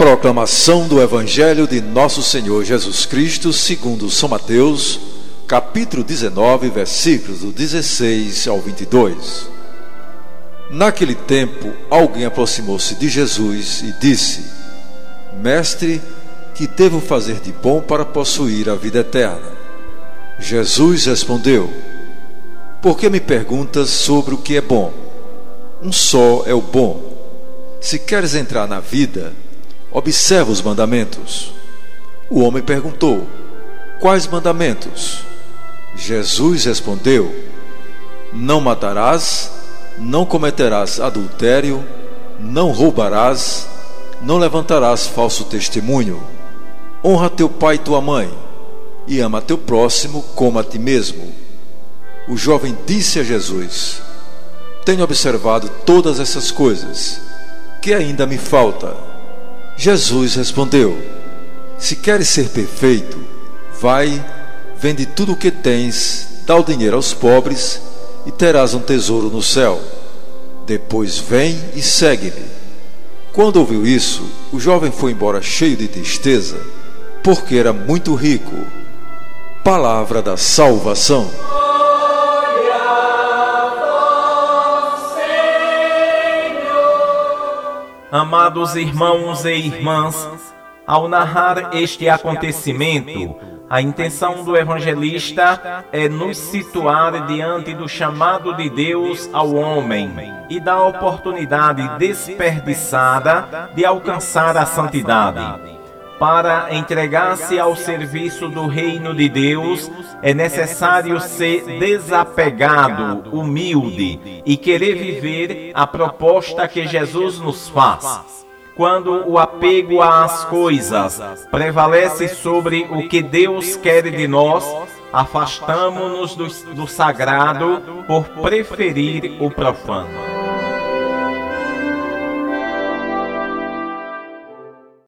Proclamação do Evangelho de Nosso Senhor Jesus Cristo, segundo São Mateus, capítulo 19, versículos do 16 ao 22. Naquele tempo, alguém aproximou-se de Jesus e disse: Mestre, que devo fazer de bom para possuir a vida eterna? Jesus respondeu: Por que me perguntas sobre o que é bom? Um só é o bom. Se queres entrar na vida, Observa os mandamentos. O homem perguntou: Quais mandamentos? Jesus respondeu: Não matarás, não cometerás adultério, não roubarás, não levantarás falso testemunho. Honra teu pai e tua mãe, e ama teu próximo como a ti mesmo. O jovem disse a Jesus: Tenho observado todas essas coisas, que ainda me falta. Jesus respondeu: Se queres ser perfeito, vai, vende tudo o que tens, dá o dinheiro aos pobres e terás um tesouro no céu. Depois vem e segue-me. Quando ouviu isso, o jovem foi embora cheio de tristeza, porque era muito rico. Palavra da salvação. Amados irmãos e irmãs, ao narrar este acontecimento, a intenção do evangelista é nos situar diante do chamado de Deus ao homem e da oportunidade desperdiçada de alcançar a santidade. Para entregar-se ao serviço do reino de Deus, é necessário ser desapegado, humilde e querer viver a proposta que Jesus nos faz. Quando o apego às coisas prevalece sobre o que Deus quer de nós, afastamo-nos do, do sagrado por preferir o profano.